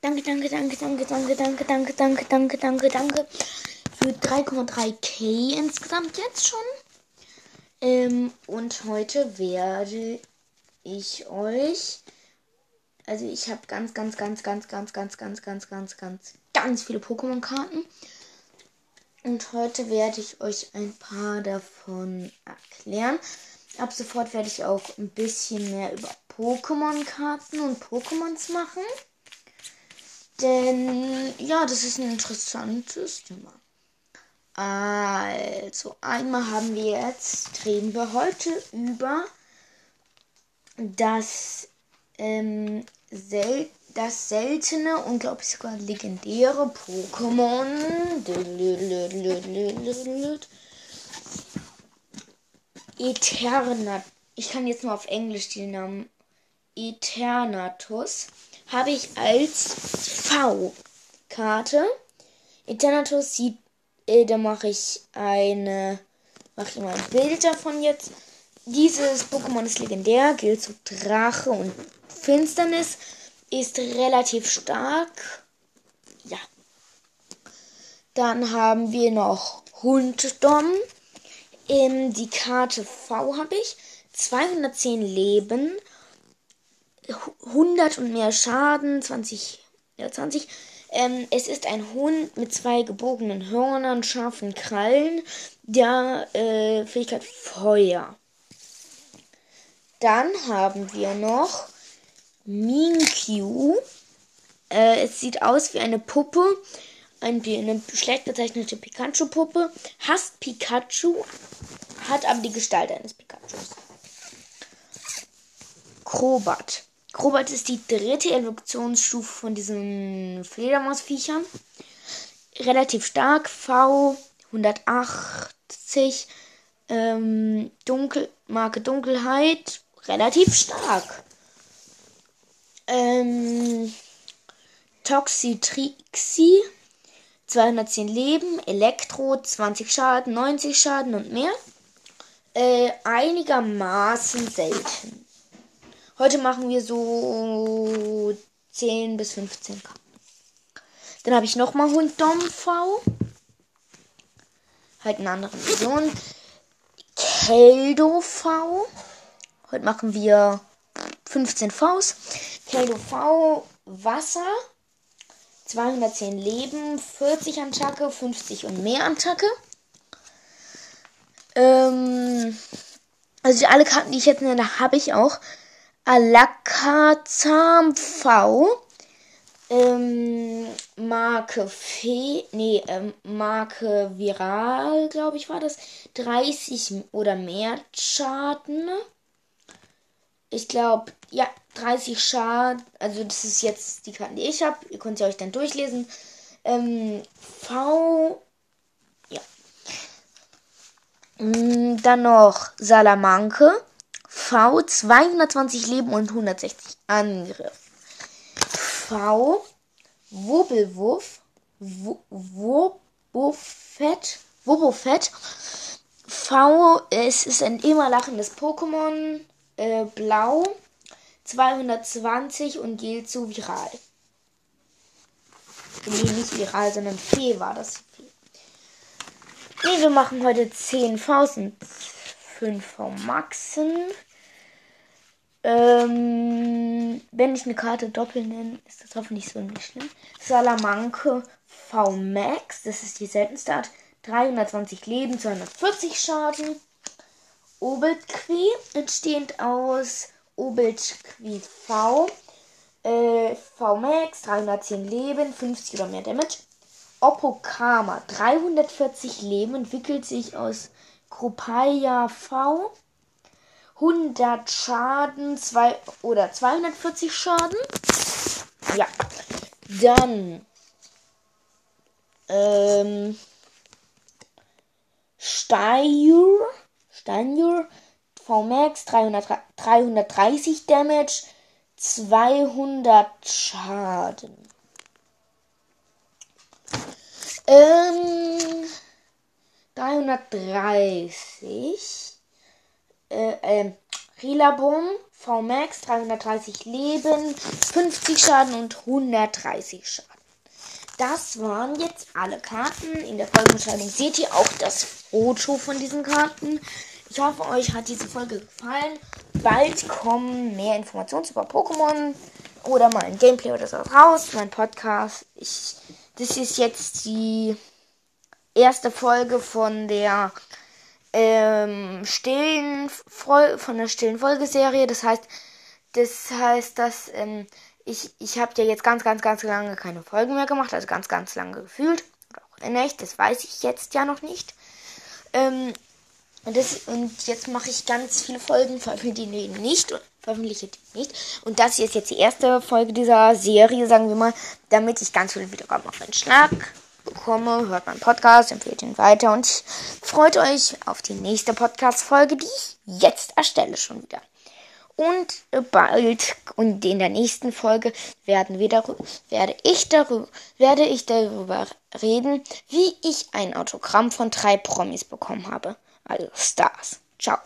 Danke, danke, danke, danke, danke, danke, danke, danke, danke, danke, danke. Für 3,3k insgesamt jetzt schon. Ähm, und heute werde ich euch. Also ich habe ganz, ganz, ganz, ganz, ganz, ganz, ganz, ganz, ganz, ganz, ganz viele Pokémon-Karten. Und heute werde ich euch ein paar davon erklären. Ab sofort werde ich auch ein bisschen mehr über Pokémon-Karten und Pokémons machen. Denn ja, das ist ein interessantes Thema. Also, einmal haben wir jetzt, reden wir heute über das, ähm, sel das seltene und glaube ich sogar legendäre Pokémon. Eterna. Ich kann jetzt nur auf Englisch den Namen Eternatus. Habe ich als V-Karte. Eternatus sieht, äh, da mache ich eine, mache ich mal ein Bild davon jetzt. Dieses Pokémon ist legendär, gilt zu Drache und Finsternis, ist relativ stark. Ja. Dann haben wir noch Hunddom. Ähm, die Karte V habe ich. 210 Leben. 100 und mehr Schaden. 20. Ja, 20. Ähm, es ist ein Hund mit zwei gebogenen Hörnern, scharfen Krallen. Der äh, Fähigkeit Feuer. Dann haben wir noch Minkyu. Äh, es sieht aus wie eine Puppe eine schlecht gezeichnete Pikachu-Puppe, hasst Pikachu, hat aber die Gestalt eines Pikachus. Krobat. Krobat ist die dritte Evolutionsstufe von diesen Fledermausviechern. Relativ stark, V 180, ähm, Dunkel, Marke Dunkelheit, relativ stark. Ähm, Toxitrixie 210 Leben, Elektro, 20 Schaden, 90 Schaden und mehr. Äh, einigermaßen selten. Heute machen wir so 10 bis 15 K. Dann habe ich nochmal Hund Dom V. Halt eine andere Version. Keldo V. Heute machen wir 15 Vs. Keldo V Wasser. 210 Leben, 40 Attacke, 50 und mehr Attacke. Ähm, also alle Karten, die ich jetzt nenne, habe ich auch. Alakazam V. Ähm, Marke Fee, nee, ähm, Marke Viral, glaube ich, war das. 30 oder mehr Schaden. Ich glaube, ja, 30 Schaden. Also das ist jetzt die Karten, die ich habe. Ihr könnt sie euch dann durchlesen. Ähm, V. Ja. Mm, dann noch Salamanke. V. 220 Leben und 160 Angriff. V. Wubbelwuff. Wobofett. Wobofett. V. Es ist ein immer lachendes Pokémon. Äh, blau. 220 und gilt zu viral. Nee, nicht viral, sondern Fee war das. Nee, wir machen heute 10 Vs und 5 V Maxen. Ähm, wenn ich eine Karte doppelt nenne, ist das hoffentlich so nicht schlimm. Salamanke V Max, das ist die seltenste Art. 320 Leben, 240 Schaden. Obeltquee, entstehend aus Obeltquee V. Äh, VMAX, 310 Leben, 50 oder mehr Damage. Opokama, 340 Leben, entwickelt sich aus Kropaya V. 100 Schaden, 2 oder 240 Schaden. Ja. Dann ähm, Steyr, Steyr VMAX 300, 330 Damage, 200 Schaden. Ähm, 330. Äh, äh, VMAX, 330 Leben, 50 Schaden und 130 Schaden. Das waren jetzt alle Karten. In der Folgenbeschreibung seht ihr auch das Foto von diesen Karten. Ich hoffe, euch hat diese Folge gefallen. Bald kommen mehr Informationen über Pokémon oder mal ein Gameplay oder so raus. Mein Podcast. Ich, das ist jetzt die erste Folge von der ähm, stillen von der stillen Folgeserie. Das heißt, das heißt, dass ähm, ich, ich habe ja jetzt ganz, ganz, ganz lange keine Folgen mehr gemacht, also ganz, ganz lange gefühlt. Auch in echt, das weiß ich jetzt ja noch nicht. Ähm, und, das, und jetzt mache ich ganz viele Folgen, veröffentliche die nicht, veröffentliche die nicht. Und das hier ist jetzt die erste Folge dieser Serie, sagen wir mal, damit ich ganz viel Wiedergaben auf meinen Schlag bekomme. Hört meinen Podcast, empfehlt ihn weiter und freut euch auf die nächste Podcast-Folge, die ich jetzt erstelle schon wieder. Und bald und in der nächsten Folge werden wir darüber, werde ich darüber, werde ich darüber reden, wie ich ein Autogramm von drei Promis bekommen habe. Also Stars. Ciao.